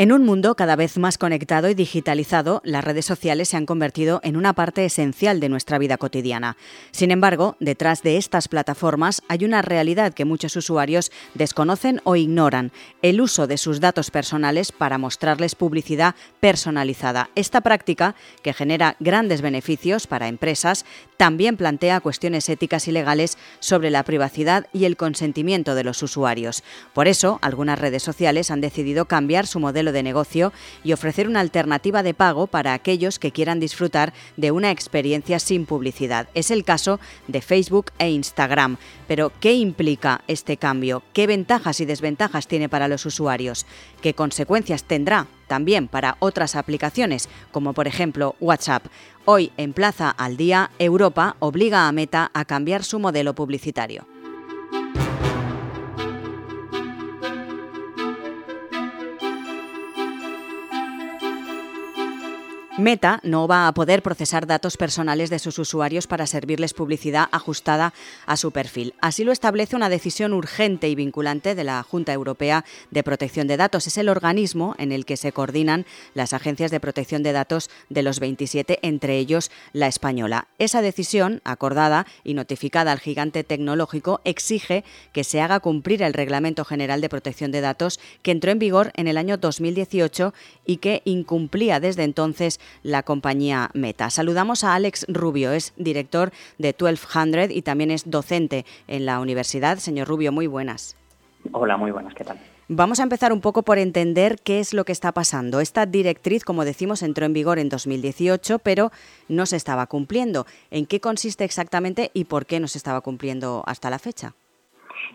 En un mundo cada vez más conectado y digitalizado, las redes sociales se han convertido en una parte esencial de nuestra vida cotidiana. Sin embargo, detrás de estas plataformas hay una realidad que muchos usuarios desconocen o ignoran, el uso de sus datos personales para mostrarles publicidad personalizada. Esta práctica, que genera grandes beneficios para empresas, también plantea cuestiones éticas y legales sobre la privacidad y el consentimiento de los usuarios. Por eso, algunas redes sociales han decidido cambiar su modelo de negocio y ofrecer una alternativa de pago para aquellos que quieran disfrutar de una experiencia sin publicidad. Es el caso de Facebook e Instagram. Pero, ¿qué implica este cambio? ¿Qué ventajas y desventajas tiene para los usuarios? ¿Qué consecuencias tendrá también para otras aplicaciones, como por ejemplo WhatsApp? Hoy en Plaza al Día, Europa obliga a Meta a cambiar su modelo publicitario. Meta no va a poder procesar datos personales de sus usuarios para servirles publicidad ajustada a su perfil. Así lo establece una decisión urgente y vinculante de la Junta Europea de Protección de Datos. Es el organismo en el que se coordinan las agencias de protección de datos de los 27, entre ellos la española. Esa decisión, acordada y notificada al gigante tecnológico, exige que se haga cumplir el Reglamento General de Protección de Datos que entró en vigor en el año 2018 y que incumplía desde entonces la compañía Meta. Saludamos a Alex Rubio, es director de 1200 y también es docente en la universidad. Señor Rubio, muy buenas. Hola, muy buenas, ¿qué tal? Vamos a empezar un poco por entender qué es lo que está pasando. Esta directriz, como decimos, entró en vigor en 2018, pero no se estaba cumpliendo. ¿En qué consiste exactamente y por qué no se estaba cumpliendo hasta la fecha?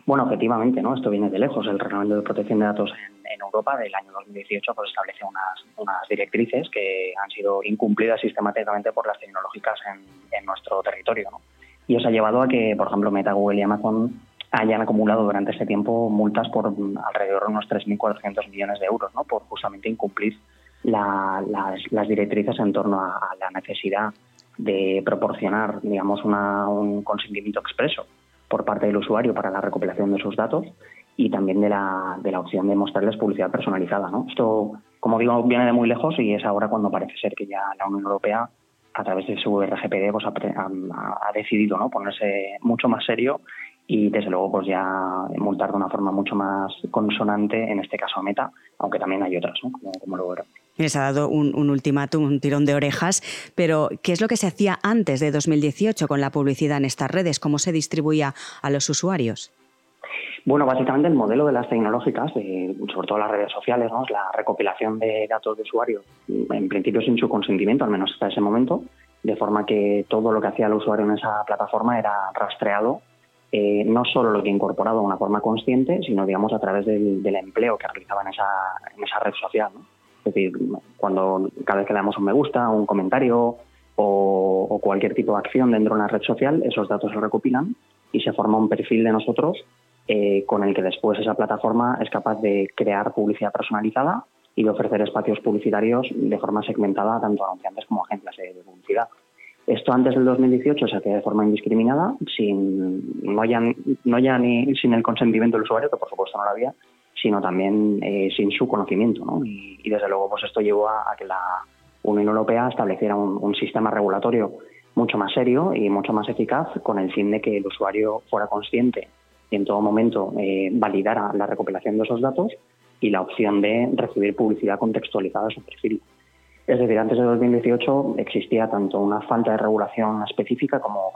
Bueno, efectivamente, ¿no? Esto viene de lejos. El Reglamento de Protección de Datos en, Europa del año 2018 pues, establece unas, unas directrices que han sido incumplidas sistemáticamente por las tecnológicas en, nuestro territorio. ¿no? Y eso ha llevado a que, por ejemplo, Meta, Google y Amazon hayan acumulado durante este tiempo multas por alrededor de unos 3.400 millones de euros, ¿no? por justamente incumplir las, las, directrices en torno a, la necesidad de proporcionar, digamos, una, un consentimiento expreso por parte del usuario para la recopilación de sus datos y también de la, de la opción de mostrarles publicidad personalizada. ¿no? Esto, como digo, viene de muy lejos y es ahora cuando parece ser que ya la Unión Europea, a través de su RGPD, pues, ha, decidido ¿no? ponerse mucho más serio y desde luego pues ya multar de una forma mucho más consonante, en este caso a Meta, aunque también hay otras, ¿no? como, como lo Les ha dado un, un ultimátum, un tirón de orejas, pero ¿qué es lo que se hacía antes de 2018 con la publicidad en estas redes? ¿Cómo se distribuía a los usuarios? Bueno, básicamente el modelo de las tecnológicas, sobre todo las redes sociales, ¿no? es la recopilación de datos de usuario, en principio sin su consentimiento, al menos hasta ese momento, de forma que todo lo que hacía el usuario en esa plataforma era rastreado, eh, no solo lo que incorporado de una forma consciente, sino digamos a través del, empleo que realizaba en esa, en esa red social. Es decir, cuando cada vez que le damos un me gusta, un comentario o, o cualquier tipo de acción dentro de una red social, esos datos se recopilan y se forma un perfil de nosotros eh, con el que después esa plataforma es capaz de crear publicidad personalizada y de ofrecer espacios publicitarios de forma segmentada tanto a anunciantes como a agencias de publicidad. Esto antes del 2018 se hacía de forma indiscriminada, sin, no, ya, no ni sin el consentimiento del usuario, que por supuesto no lo había, sino también eh, sin su conocimiento. ¿no? Y, desde luego pues esto llevó a, que la Unión Europea estableciera un, un, sistema regulatorio mucho más serio y mucho más eficaz con el fin de que el usuario fuera consciente y en todo momento eh, validara la recopilación de esos datos y la opción de recibir publicidad contextualizada a su perfil. Es decir, antes de 2018 existía tanto una falta de regulación específica como,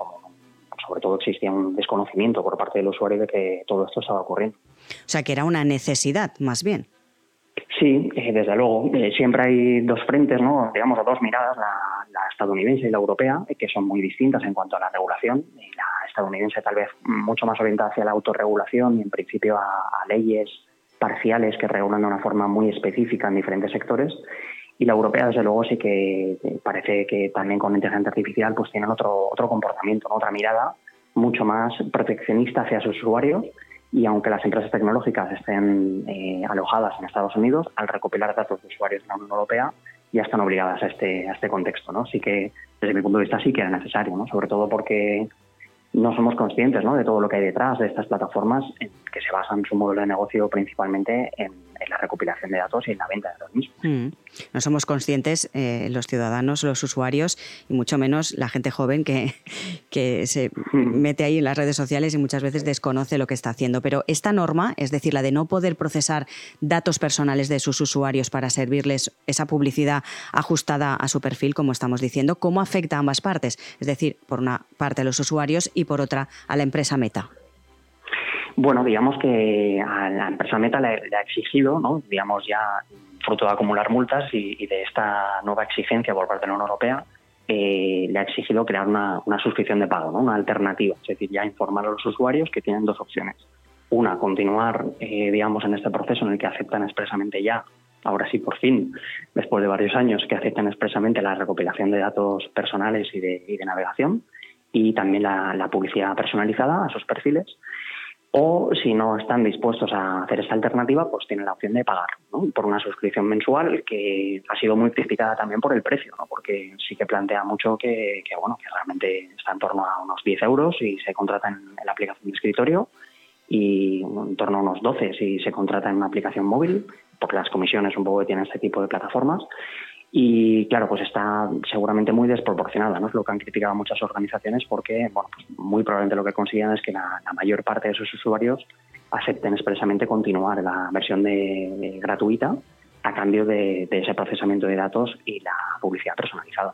sobre todo existía un desconocimiento por parte del usuario de que todo esto estaba ocurriendo. O sea, que era una necesidad, más bien. Sí, eh, desde luego. Eh, siempre hay dos frentes, ¿no? digamos, dos miradas, la, estadounidense y la europea, que son muy distintas en cuanto a la regulación. la estadounidense tal vez mucho más orientada hacia la autorregulación y en principio a, leyes parciales que regulan de una forma muy específica en diferentes sectores. Y la europea, desde luego, sí que parece que también con inteligencia artificial pues tienen otro, otro comportamiento, otra mirada mucho más proteccionista hacia sus usuarios y aunque las empresas tecnológicas estén eh, alojadas en Estados Unidos, al recopilar datos de usuarios de la Unión Europea ya están obligadas a este, a este contexto. ¿no? Así que, desde mi punto de vista, sí que era necesario, ¿no? sobre todo porque no somos conscientes ¿no? de todo lo que hay detrás de estas plataformas que se basan su modelo de negocio principalmente en, la recopilación de datos y en la venta de los mismos. Mm. No somos conscientes, eh, los ciudadanos, los usuarios, y mucho menos la gente joven que, que se mm. mete ahí en las redes sociales y muchas veces desconoce lo que está haciendo. Pero esta norma, es decir, la de no poder procesar datos personales de sus usuarios para servirles esa publicidad ajustada a su perfil, como estamos diciendo, ¿cómo afecta a ambas partes? Es decir, por una parte a los usuarios y por otra a la empresa Meta. Bueno, digamos que a la empresa Meta le, ha exigido, ¿no? digamos ya fruto de acumular multas y, de esta nueva exigencia por parte de la Unión Europea, eh, le ha exigido crear una, suscripción de pago, ¿no? una alternativa, es decir, ya informar a los usuarios que tienen dos opciones. Una, continuar, eh, digamos, en este proceso en el que aceptan expresamente ya, ahora sí por fin, después de varios años, que aceptan expresamente la recopilación de datos personales y de, navegación, y también la publicidad personalizada a sus perfiles. O si no están dispuestos a hacer esta alternativa, pues tienen la opción de pagar por una suscripción mensual que ha sido muy criticada también por el precio, ¿no? porque sí que plantea mucho que, bueno, que realmente está en torno a unos 10 euros si se contrata en, la aplicación de escritorio y en torno a unos 12 si se contrata en una aplicación móvil, porque las comisiones un poco que tienen este tipo de plataformas. Y claro, pues está seguramente muy desproporcionada, ¿no? Es lo que han criticado muchas organizaciones porque, bueno, pues muy probablemente lo que consiguen es que la, mayor parte de sus usuarios acepten expresamente continuar la versión de, gratuita a cambio de, ese procesamiento de datos y la publicidad personalizada.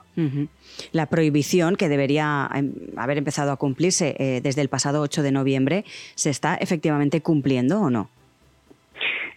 La prohibición que debería em, haber empezado a cumplirse eh, desde el pasado 8 de noviembre, ¿se está efectivamente cumpliendo o no?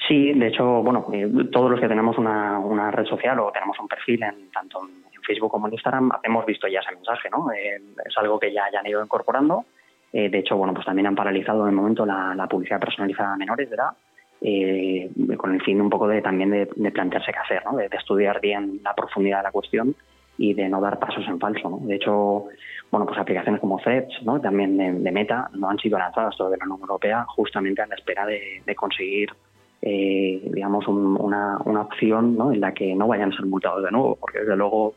Sí, de hecho, bueno, eh, todos los que tenemos una, red social o tenemos un perfil en tanto en Facebook como en Instagram hemos visto ya ese mensaje, ¿no? Eh, es algo que ya, han ido incorporando. Eh, de hecho, bueno, pues también han paralizado el momento la, publicidad personalizada a menores de edad, con el fin un poco de también de, plantearse qué hacer, ¿no? De, estudiar bien la profundidad de la cuestión y de no dar pasos en falso. De hecho, bueno, pues aplicaciones como Threads, ¿no? También de, Meta, no han sido lanzadas todavía en la Unión Europea justamente a la espera de, de conseguir eh, digamos, una, una, opción ¿no? en la que no vayan a ser multados de nuevo, porque desde luego,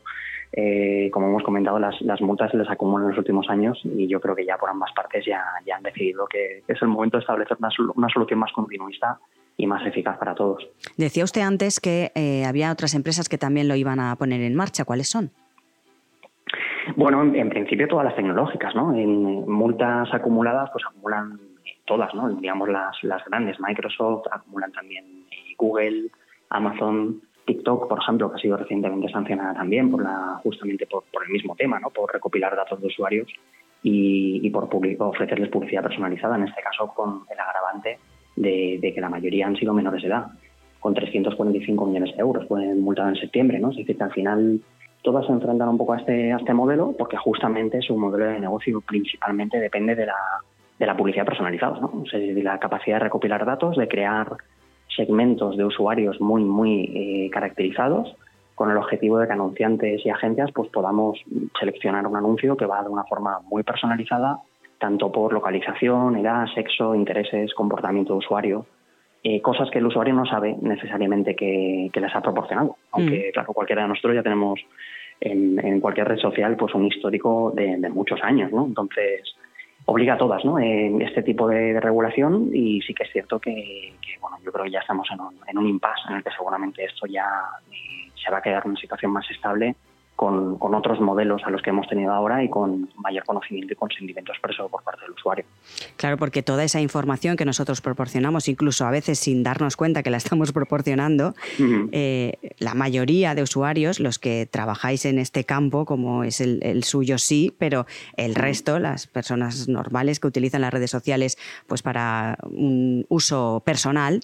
eh, como hemos comentado, las, las multas se les acumulan en los últimos años y yo creo que ya por ambas partes ya, ya han decidido que es el momento de establecer una, una solución más continuista y más eficaz para todos. Decía usted antes que eh, había otras empresas que también lo iban a poner en marcha. ¿Cuáles son? Bueno, en, principio todas las tecnológicas, ¿no? En multas acumuladas, pues acumulan todas, ¿no? Digamos las, las grandes, Microsoft, acumulan también eh, Google, Amazon, TikTok, por ejemplo, que ha sido recientemente sancionada también por la, justamente por, el mismo tema, ¿no? Por recopilar datos de usuarios y, por ofrecerles publicidad personalizada, en este caso con el agravante de, que la mayoría han sido menores de edad, con 345 millones de euros, pueden multar en septiembre, ¿no? Es decir, que al final todas se enfrentan un poco a este, a este modelo porque justamente su modelo de negocio principalmente depende de la de la publicidad personalizada, ¿no? la capacidad de recopilar datos, de crear segmentos de usuarios muy, muy eh, caracterizados con el objetivo de que anunciantes y agencias pues podamos seleccionar un anuncio que va de una forma muy personalizada, tanto por localización, edad, sexo, intereses, comportamiento de usuario, eh, cosas que el usuario no sabe necesariamente que, les ha proporcionado. Aunque, mm. claro, cualquiera de nosotros ya tenemos en, cualquier red social pues un histórico de, de muchos años, ¿no? Entonces, obliga a todas ¿no? en este tipo de, regulación y sí que es cierto que, bueno yo creo que ya estamos en un, en un impasse en el que seguramente esto ya eh, se va a quedar en una situación más estable con, otros modelos a los que hemos tenido ahora y con mayor conocimiento y consentimiento expreso por parte del usuario. Claro, porque toda esa información que nosotros proporcionamos, incluso a veces sin darnos cuenta que la estamos proporcionando, eh, la mayoría de usuarios, los que trabajáis en este campo, como es el, suyo, sí, pero el resto, las personas normales que utilizan las redes sociales pues para un uso personal,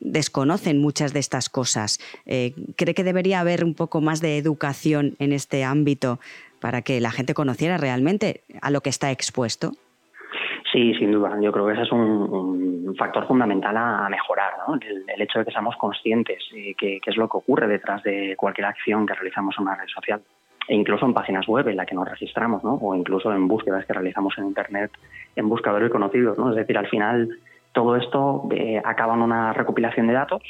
desconocen muchas de estas cosas. Eh, ¿Cree que debería haber un poco más de educación en este ámbito para que la gente conociera realmente a lo que está expuesto? Sí, sin duda. Yo creo que ese es un, factor fundamental a, mejorar, ¿no? el, hecho de que seamos conscientes de qué es lo que ocurre detrás de cualquier acción que realizamos en una red social e incluso en páginas web en las que nos registramos, ¿no? o incluso en búsquedas que realizamos en Internet en buscadores conocidos. ¿no? Es decir, al final todo esto eh, acaba en una recopilación de datos,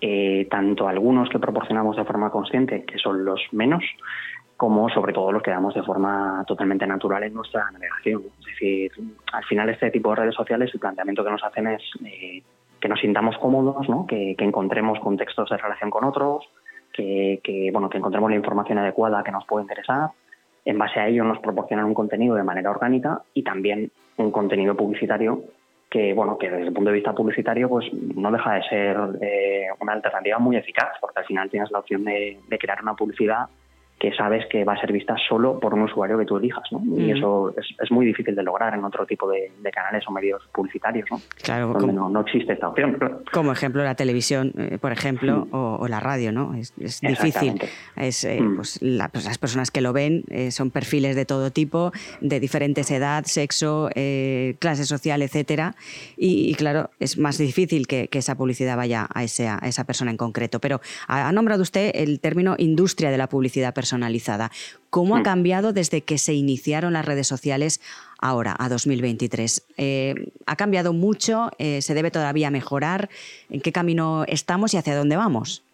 eh, tanto algunos que proporcionamos de forma consciente, que son los menos, como sobre todo los que damos de forma totalmente natural en nuestra navegación. Es decir, al final este tipo de redes sociales, el planteamiento que nos hacen es eh, que nos sintamos cómodos, que, encontremos contextos de relación con otros, que, bueno, que encontremos la información adecuada que nos puede interesar. En base a ello nos proporcionan un contenido de manera orgánica y también un contenido publicitario que bueno que desde el punto de vista publicitario pues no deja de ser eh, una alternativa muy eficaz porque al final tienes la opción de, de crear una publicidad que sabes que va a ser vista solo por un usuario que tú elijas, ¿no? Y mm. eso es, muy difícil de lograr en otro tipo de, canales o medios publicitarios, ¿no? Claro, donde no, existe esta opción. Como ejemplo la televisión, eh, por ejemplo, mm. o, la radio, ¿no? Es, difícil. Es, eh, mm. pues, pues, las personas que lo ven eh, son perfiles de todo tipo, de diferentes edad, sexo, clase social, etcétera. Y, claro, es más difícil que, esa publicidad vaya a, ese, a esa persona en concreto. Pero ha nombrado usted el término industria de la publicidad personal personalizada. ¿Cómo ha mm. cambiado desde que se iniciaron las redes sociales ahora, a 2023? Eh, ¿Ha cambiado mucho? Eh, ¿Se debe todavía mejorar? ¿En qué camino estamos y hacia dónde vamos?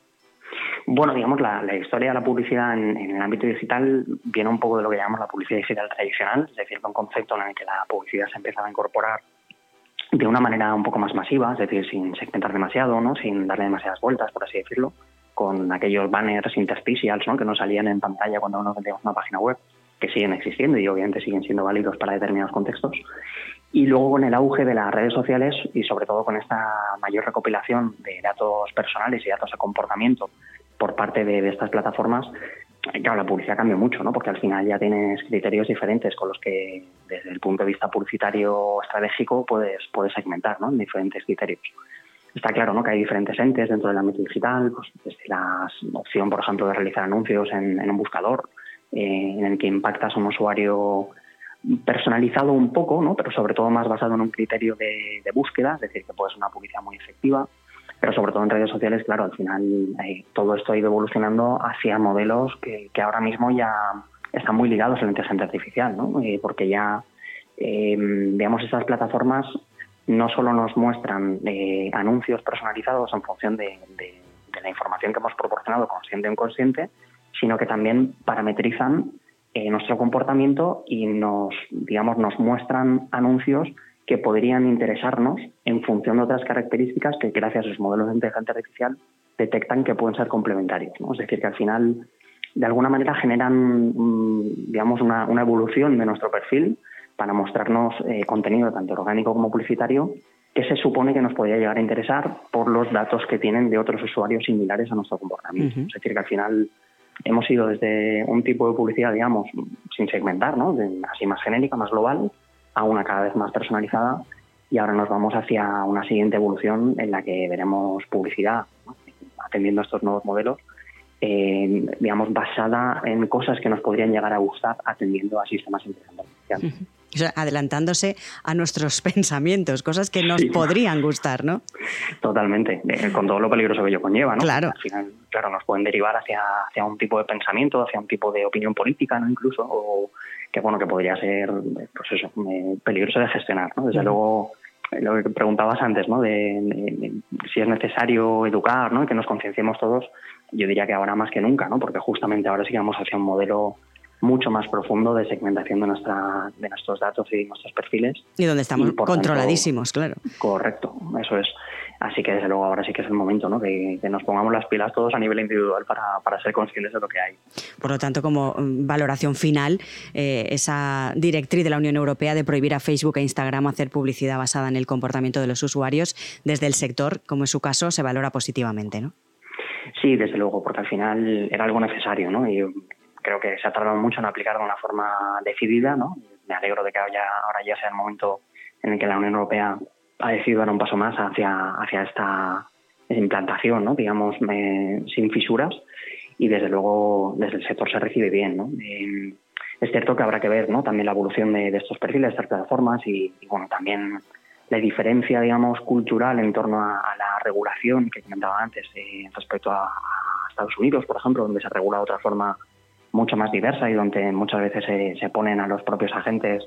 Bueno, digamos, la, historia de la publicidad en, el ámbito digital viene un poco de lo que llamamos la publicidad digital tradicional, es decir, un concepto en el que la publicidad se empezaba a incorporar de una manera un poco más masiva, es decir, sin segmentar demasiado, ¿no? sin darle demasiadas vueltas, por así decirlo, con aquellos banners interstitials ¿no? que nos salían en pantalla cuando uno vendíamos una página web, que siguen existiendo y obviamente siguen siendo válidos para determinados contextos. Y luego con el auge de las redes sociales y sobre todo con esta mayor recopilación de datos personales y datos de comportamiento por parte de, estas plataformas, claro, la publicidad cambia mucho, ¿no? Porque al final ya tienes criterios diferentes con los que desde el punto de vista publicitario estratégico puedes, puedes segmentar, ¿no? En diferentes criterios. Está claro ¿no? que hay diferentes entes dentro del ámbito digital, pues desde la opción, por ejemplo, de realizar anuncios en, un buscador, eh, en el que impactas a un usuario personalizado un poco, ¿no? pero sobre todo más basado en un criterio de, búsqueda, es decir, que puede ser una publicidad muy efectiva, pero sobre todo en redes sociales, claro, al final eh, todo esto ha ido evolucionando hacia modelos que, ahora mismo ya están muy ligados a la inteligencia artificial, ¿no? Eh, porque ya, digamos, estas plataformas no solo nos muestran eh, anuncios personalizados en función de, la información que hemos proporcionado consciente o inconsciente, sino que también parametrizan eh, nuestro comportamiento y nos, digamos, nos muestran anuncios que podrían interesarnos en función de otras características que gracias a sus modelos de inteligencia artificial detectan que pueden ser complementarios. Es decir, que al final, de alguna manera, generan, mm, digamos, una evolución de nuestro perfil para mostrarnos eh, contenido tanto orgánico como publicitario que se supone que nos podría llegar a interesar por los datos que tienen de otros usuarios similares a nuestro comportamiento. Es decir, que al final hemos ido desde un tipo de publicidad, digamos, sin segmentar, ¿no? así más genérica, más global, a una cada vez más personalizada y ahora nos vamos hacia una siguiente evolución en la que veremos publicidad atendiendo a estos nuevos modelos eh, digamos, basada en cosas que nos podrían llegar a gustar atendiendo a sistemas inteligentes adelantándose a nuestros pensamientos, cosas que nos podrían gustar, ¿no? Totalmente, eh, con todo lo peligroso que ello conlleva, ¿no? Claro. Al final, claro, nos pueden derivar hacia, hacia un tipo de pensamiento, hacia un tipo de opinión política, ¿no? Incluso, o que, bueno, que podría ser, pues eso, eh, peligroso de gestionar, ¿no? Desde luego, eh, lo que preguntabas antes, ¿no? De, si es necesario educar, ¿no? Y que nos concienciemos todos, yo diría que ahora más que nunca, ¿no? Porque justamente ahora sí que vamos hacia un modelo mucho más profundo de segmentación de, nuestra, de nuestros datos y nuestros perfiles. Y donde estamos controladísimos, claro. Correcto, eso es. Así que desde luego ahora sí que es el momento ¿no? que, nos pongamos las pilas todos a nivel individual para, para, ser conscientes de lo que hay. Por lo tanto, como mm, valoración final, eh, esa directriz de la Unión Europea de prohibir a Facebook e Instagram hacer publicidad basada en el comportamiento de los usuarios desde el sector, como es su caso, se valora positivamente, ¿no? Sí, desde luego, porque al final era algo necesario, ¿no? Y creo que se ha tardado mucho en aplicar de una forma decidida, ¿no? Me alegro de que ahora ya sea el momento en el que la Unión Europea ha decidido dar un paso más hacia, hacia esta implantación, ¿no? digamos, sin fisuras y desde luego desde el sector se recibe bien. ¿no? Eh, es cierto que habrá que ver ¿no? también la evolución de, estos perfiles, de estas plataformas y, bueno, también la diferencia, digamos, cultural en torno a, la regulación que comentaba antes eh, respecto a, Estados Unidos, por ejemplo, donde se regula de otra forma mucho más diversa y donde muchas veces se, ponen a los propios agentes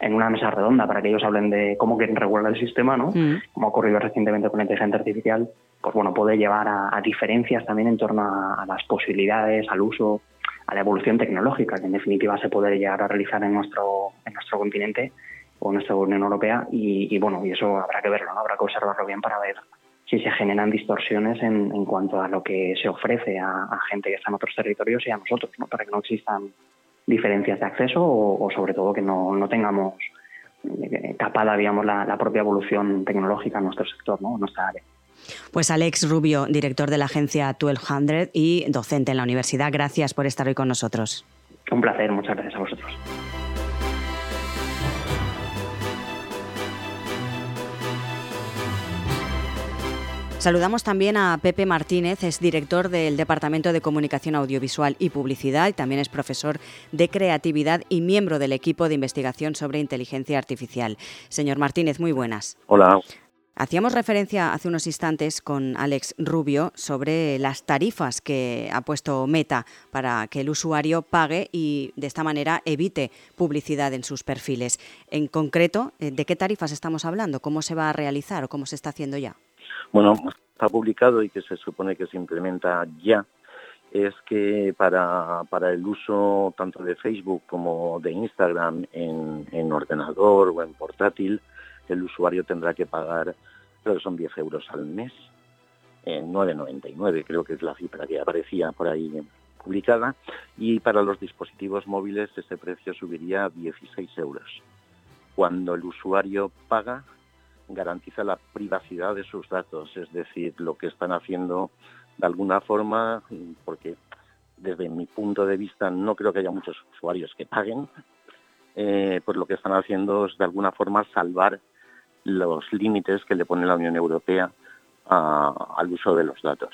en una mesa redonda para que ellos hablen de cómo quieren regular el sistema, ¿no? Mm. Como ha ocurrido recientemente con la inteligencia artificial, pues bueno, puede llevar a, diferencias también en torno a, las posibilidades, al uso, a la evolución tecnológica que en definitiva se puede llegar a realizar en nuestro, en nuestro continente o nuestra Unión Europea y, bueno, y eso habrá que verlo, ¿no? habrá que observarlo bien para ver si se generan distorsiones en, en cuanto a lo que se ofrece a, gente que está en otros territorios y a nosotros, ¿no? para que no existan diferencias de acceso o, sobre todo que no, no tengamos eh, capada, digamos, la, la, propia evolución tecnológica en nuestro sector, ¿no? en nuestra área. Pues Alex Rubio, director de la agencia 1200 y docente en la universidad, gracias por estar hoy con nosotros. Un placer, muchas gracias a vosotros. Saludamos también a Pepe Martínez, es director del Departamento de Comunicación Audiovisual y Publicidad y también es profesor de creatividad y miembro del equipo de investigación sobre inteligencia artificial. Señor Martínez, muy buenas. Hola. Hacíamos referencia hace unos instantes con Alex Rubio sobre las tarifas que ha puesto Meta para que el usuario pague y de esta manera evite publicidad en sus perfiles. En concreto, eh, ¿de qué tarifas estamos hablando? ¿Cómo se va a realizar o cómo se está haciendo ya? Bueno, está publicado y que se supone que se implementa ya es que para, el uso tanto de Facebook como de Instagram en, en ordenador o en portátil, el usuario tendrá que pagar, creo que son 10 euros al mes, en 9,99 creo que es la cifra que aparecía por ahí publicada, y para los dispositivos móviles ese precio subiría a 16 euros. Cuando el usuario paga, garantiza la privacidad de sus datos, es decir, lo que están haciendo de alguna forma, porque desde mi punto de vista no creo que haya muchos usuarios que paguen, eh, pues lo que están haciendo es de alguna forma salvar los límites que le pone la Unión Europea al uso de los datos.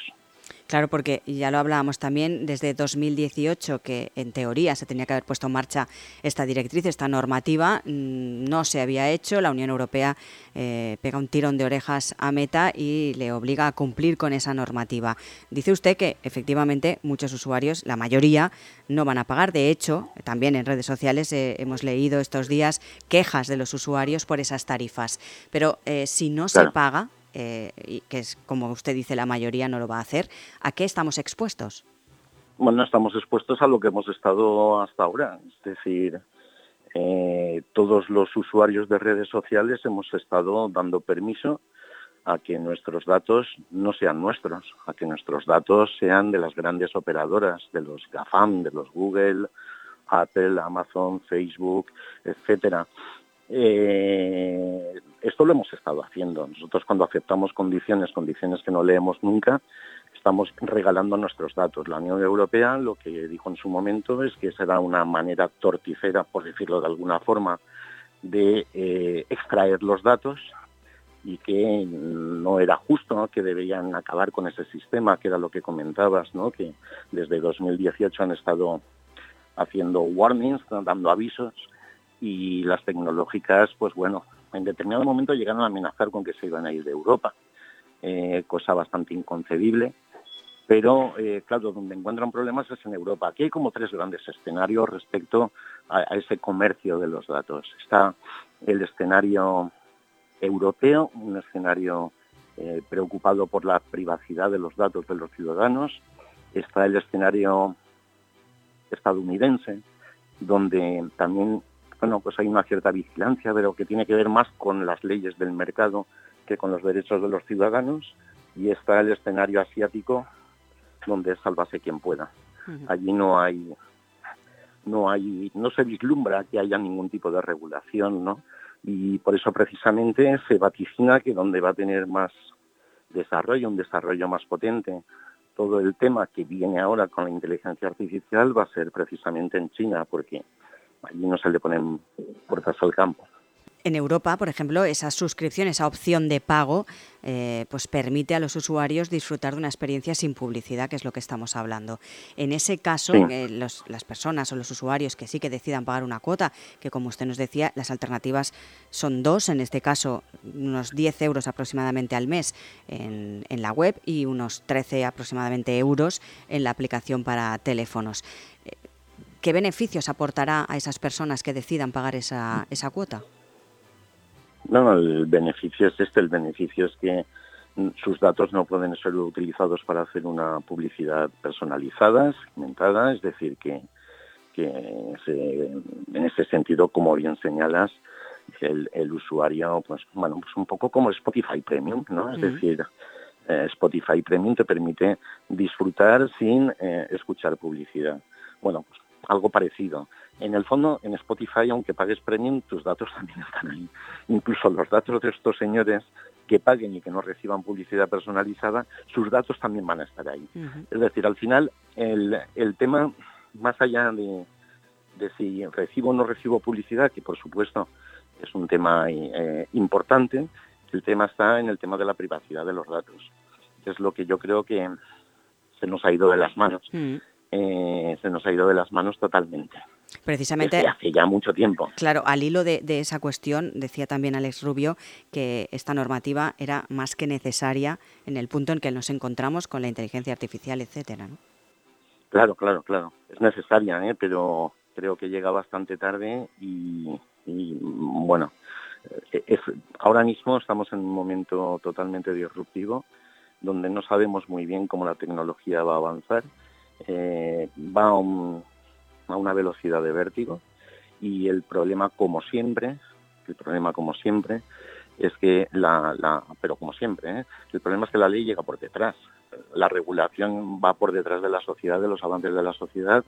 Claro, porque ya lo hablábamos también desde 2018, que en teoría se tenía que haber puesto en marcha esta directriz, esta normativa, mm, no se había hecho. La Unión Europea eh, pega un tirón de orejas a Meta y le obliga a cumplir con esa normativa. Dice usted que efectivamente muchos usuarios, la mayoría, no van a pagar. De hecho, también en redes sociales eh, hemos leído estos días quejas de los usuarios por esas tarifas. Pero eh, si no se paga, eh, que es como usted dice la mayoría no lo va a hacer, ¿a qué estamos expuestos? Bueno, estamos expuestos a lo que hemos estado hasta ahora, es decir, eh, todos los usuarios de redes sociales hemos estado dando permiso a que nuestros datos no sean nuestros, a que nuestros datos sean de las grandes operadoras, de los GAFAM, de los Google, Apple, Amazon, Facebook, etcétera. Eh, esto lo hemos estado haciendo. Nosotros cuando aceptamos condiciones, condiciones que no leemos nunca, estamos regalando nuestros datos. La Unión Europea lo que dijo en su momento es que será una manera torticera, por decirlo de alguna forma, de eh, extraer los datos y que no era justo, que deberían acabar con ese sistema, que era lo que comentabas, que desde 2018 han estado haciendo warnings, dando avisos y las tecnológicas, pues bueno, en determinado momento llegaron a amenazar con que se iban a ir de Europa, eh, cosa bastante inconcebible. Pero, eh, claro, donde encuentran problemas es en Europa. Aquí hay como tres grandes escenarios respecto a, ese comercio de los datos. Está el escenario europeo, un escenario eh, preocupado por la privacidad de los datos de los ciudadanos. Está el escenario estadounidense, donde también bueno, pues hay una cierta vigilancia, pero que tiene que ver más con las leyes del mercado que con los derechos de los ciudadanos. Y está el escenario asiático, donde es sálvase quien pueda. Allí no hay, no hay, no se vislumbra que haya ningún tipo de regulación, ¿no? Y por eso precisamente se vaticina que donde va a tener más desarrollo, un desarrollo más potente, todo el tema que viene ahora con la inteligencia artificial va a ser precisamente en China, porque allí no se le ponen puertas al campo. En Europa, por ejemplo, esa suscripción, esa opción de pago, eh, pues permite a los usuarios disfrutar de una experiencia sin publicidad, que es lo que estamos hablando. En ese caso, eh, las personas o los usuarios que sí que decidan pagar una cuota, que como usted nos decía, las alternativas son dos, en este caso unos 10 euros aproximadamente al mes en, en la web y unos 13 aproximadamente euros en la aplicación para teléfonos. ¿Qué beneficios aportará a esas personas que decidan pagar esa, esa cuota? No, el beneficio es este, el beneficio es que sus datos no pueden ser utilizados para hacer una publicidad personalizada, segmentada, es decir, que, que en ese sentido, como bien señalas, el, usuario, pues bueno, pues un poco como Spotify Premium, ¿no? Es decir, eh, Spotify Premium te permite disfrutar sin eh, escuchar publicidad. Bueno, pues algo parecido. En el fondo, en Spotify, aunque pagues Premium, tus datos también están ahí. Incluso los datos de estos señores que paguen y que no reciban publicidad personalizada, sus datos también van a estar ahí. Es decir, al final, el, el tema, más allá de, de si recibo o no recibo publicidad, que por supuesto es un tema eh, importante. El tema está en el tema de la privacidad de los datos. Es lo que yo creo que se nos ha ido de las manos. Mm. Eh, se nos ha ido de las manos totalmente. Precisamente. hace ya mucho tiempo. Claro, al hilo de, esa cuestión, decía también Alex Rubio que esta normativa era más que necesaria en el punto en que nos encontramos con la inteligencia artificial, etcétera, Claro, claro, claro. Es necesaria, ¿eh? pero creo que llega bastante tarde y, y bueno, eh, ahora mismo estamos en un momento totalmente disruptivo donde no sabemos muy bien cómo la tecnología va a avanzar, eh, va a, una velocidad de vértigo y el problema como siempre, el problema como siempre es que la, la pero como siempre, ¿eh? el problema es que la ley llega por detrás, la regulación va por detrás de la sociedad, de los avances de la sociedad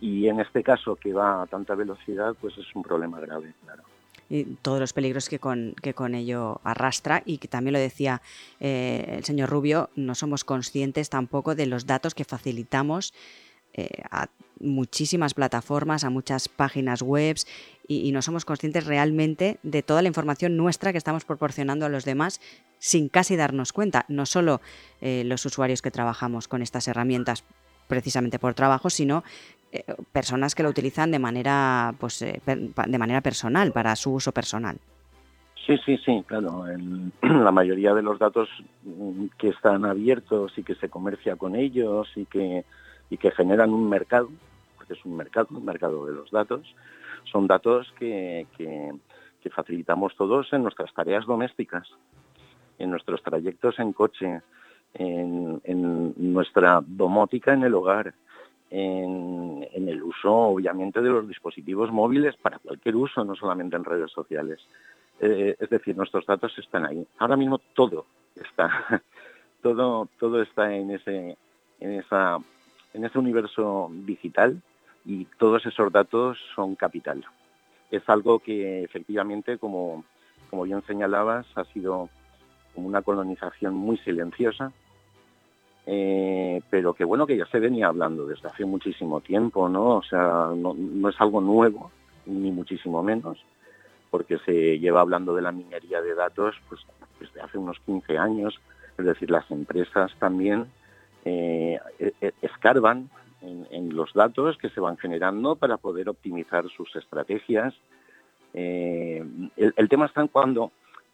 y en este caso que va a tanta velocidad, pues es un problema grave, claro. Y todos los peligros que con, que con ello arrastra y que también lo decía eh, el señor Rubio, no somos conscientes tampoco de los datos que facilitamos eh, a muchísimas plataformas, a muchas páginas web y, no somos conscientes realmente de toda la información nuestra que estamos proporcionando a los demás sin casi darnos cuenta. No solo eh, los usuarios que trabajamos con estas herramientas precisamente por trabajo, sino personas que lo utilizan de manera, pues, eh, de manera personal, para su uso personal. Sí, sí, sí, claro. la mayoría de los datos mm, que están abiertos y que se comercia con ellos y que, y que generan un mercado, porque es un mercado, un mercado de los datos, son datos que, que, facilitamos todos en nuestras tareas domésticas, en nuestros trayectos en coche, en nuestra domótica en el hogar, en, el uso, obviamente, de los dispositivos móviles para cualquier uso, no solamente en redes sociales. Eh, es decir, nuestros datos están ahí. Ahora mismo todo está, todo, todo está en ese, en esa, en ese universo digital y todos esos datos son capital. Es algo que efectivamente, como, como bien señalabas, ha sido una colonización muy silenciosa, eh, pero que bueno que ya se venía hablando desde hace muchísimo tiempo, ¿no? O sea, no, es algo nuevo, ni muchísimo menos, porque se lleva hablando de la minería de datos pues desde hace unos 15 años, es decir, las empresas también eh, e, e, escarban en, los datos que se van generando para poder optimizar sus estrategias. Eh, el, el, tema está en cuando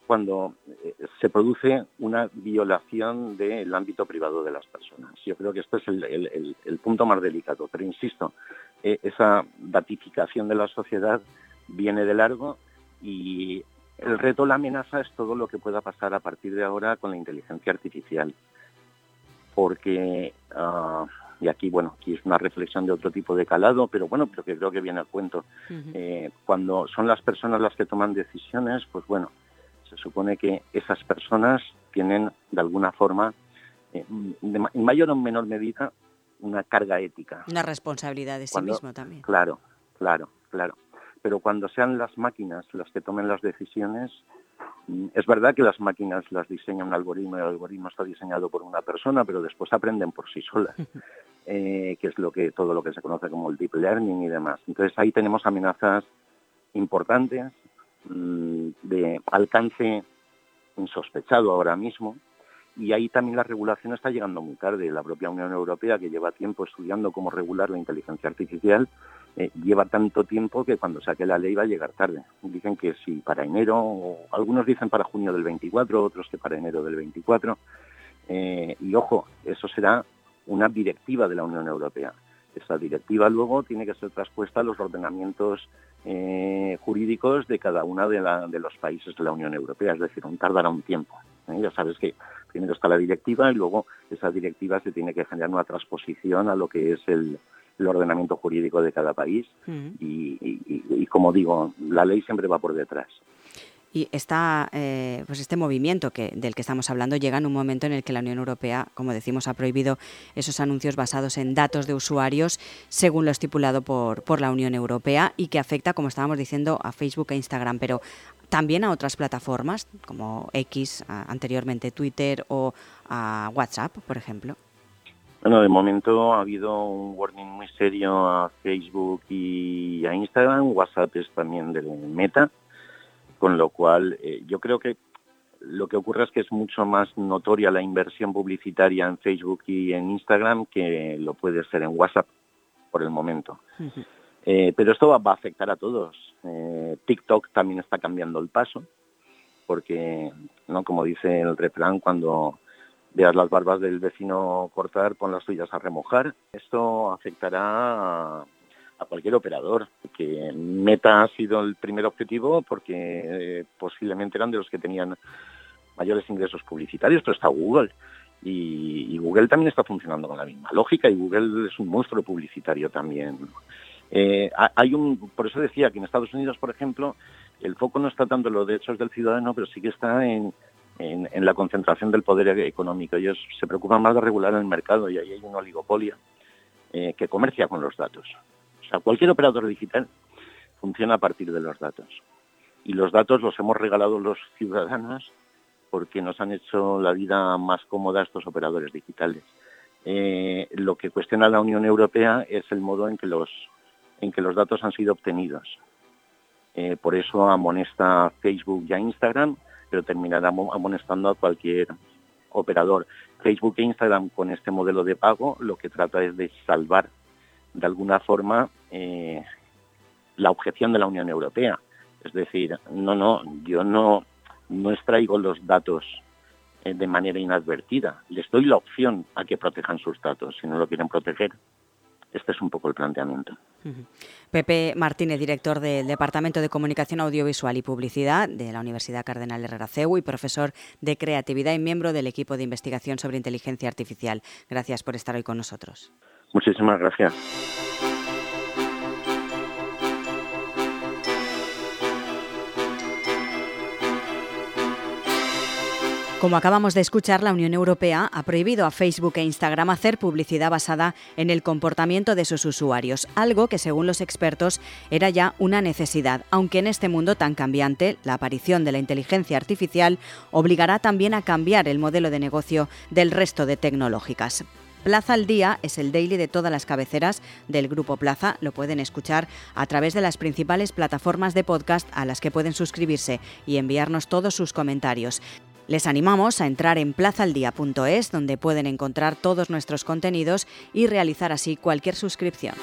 cuando eh, se produce una violación del ámbito privado de las personas. Yo creo que este es el, punto más delicado, pero insisto, eh, esa datificación de la sociedad viene de largo y el reto, la amenaza es todo lo que pueda pasar a partir de ahora con la inteligencia artificial. Porque, ah, y aquí, bueno, aquí es una reflexión de otro tipo de calado, pero bueno, pero que creo que viene al cuento. Eh, cuando son las personas las que toman decisiones, pues bueno, se supone que esas personas tienen de alguna forma, eh, en mayor o menor medida, una carga ética. Una responsabilidad de sí mismo también. Claro, claro, claro. Pero cuando sean las máquinas las que tomen las decisiones, mm, es verdad que las máquinas las diseña un algoritmo y el algoritmo está diseñado por una persona, pero después aprenden por sí solas, eh, que es lo que todo lo que se conoce como el deep learning y demás. Entonces ahí tenemos amenazas importantes de alcance insospechado ahora mismo y ahí también la regulación está llegando muy tarde. La propia Unión Europea, que lleva tiempo estudiando cómo regular la inteligencia artificial, eh, lleva tanto tiempo que cuando saque la ley va a llegar tarde. Dicen que si para enero, algunos dicen para junio del 24, otros que para enero del 24. Eh, y ojo, eso será una directiva de la Unión Europea. Esa directiva luego tiene que ser traspuesta a los ordenamientos eh, jurídicos de cada uno de, los países de la Unión Europea, es decir, un, tardará un tiempo. ¿eh? Ya sabes que primero está la directiva y luego esa directiva se tiene que generar una transposición a lo que es el, el ordenamiento jurídico de cada país y, como digo, la ley siempre va por detrás. Y está, eh, pues este movimiento que, del que estamos hablando llega en un momento en el que la Unión Europea, como decimos, ha prohibido esos anuncios basados en datos de usuarios según lo estipulado por, por la Unión Europea y que afecta, como estábamos diciendo, a Facebook e Instagram, pero también a otras plataformas como X, anteriormente Twitter o a WhatsApp, por ejemplo. Bueno, de momento ha habido un warning muy serio a Facebook y a Instagram. WhatsApp es también del Meta, con lo cual eh, yo creo que lo que ocurre es que es mucho más notoria la inversión publicitaria en Facebook y en Instagram que lo puede ser en WhatsApp por el momento. Eh, pero esto va, a afectar a todos. Eh, TikTok también está cambiando el paso, porque, no como dice el refrán, cuando veas las barbas del vecino cortar, pon las tuyas a remojar. Esto afectará a, cualquier operador, que Meta ha sido el primer objetivo porque eh, posiblemente eran de los que tenían mayores ingresos publicitarios, pero está Google. Y, Google también está funcionando con la misma lógica y Google es un monstruo publicitario también. Eh, hay un, por eso decía que en Estados Unidos, por ejemplo, el foco no está tanto en los derechos del ciudadano, pero sí que está en, en, la concentración del poder económico. Ellos se preocupan más de regular el mercado y ahí hay una oligopolio eh, que comercia con los datos. Sea, cualquier operador digital funciona a partir de los datos. Y los datos los hemos regalado los ciudadanos porque nos han hecho la vida más cómoda estos operadores digitales. Eh, lo que cuestiona la Unión Europea es el modo en que los, en que los datos han sido obtenidos. Eh, por eso amonesta Facebook y a Instagram pero terminará amonestando a cualquier operador. Facebook e Instagram con este modelo de pago lo que trata es de salvar de alguna forma eh, la objeción de la Unión Europea. Es decir, no, no, yo no, no extraigo los datos eh, de manera inadvertida. Les doy la opción a que protejan sus datos si no lo quieren proteger. Este es un poco el planteamiento. Pepe Martínez, director del Departamento de Comunicación Audiovisual y Publicidad de la Universidad Cardenal Herrera CEU y profesor de creatividad y miembro del equipo de investigación sobre inteligencia artificial. Gracias por estar hoy con nosotros. Muchísimas gracias. Como acabamos de escuchar, la Unión Europea ha prohibido a Facebook e Instagram hacer publicidad basada en el comportamiento de sus usuarios, algo que según los expertos era ya una necesidad, aunque en este mundo tan cambiante, la aparición de la inteligencia artificial obligará también a cambiar el modelo de negocio del resto de tecnológicas. Plaza al Día es el daily de todas las cabeceras del Grupo Plaza. Lo pueden escuchar a través de las principales plataformas de podcast a las que pueden suscribirse y enviarnos todos sus comentarios. Les animamos a entrar en plazaldía.es donde pueden encontrar todos nuestros contenidos y realizar así cualquier suscripción.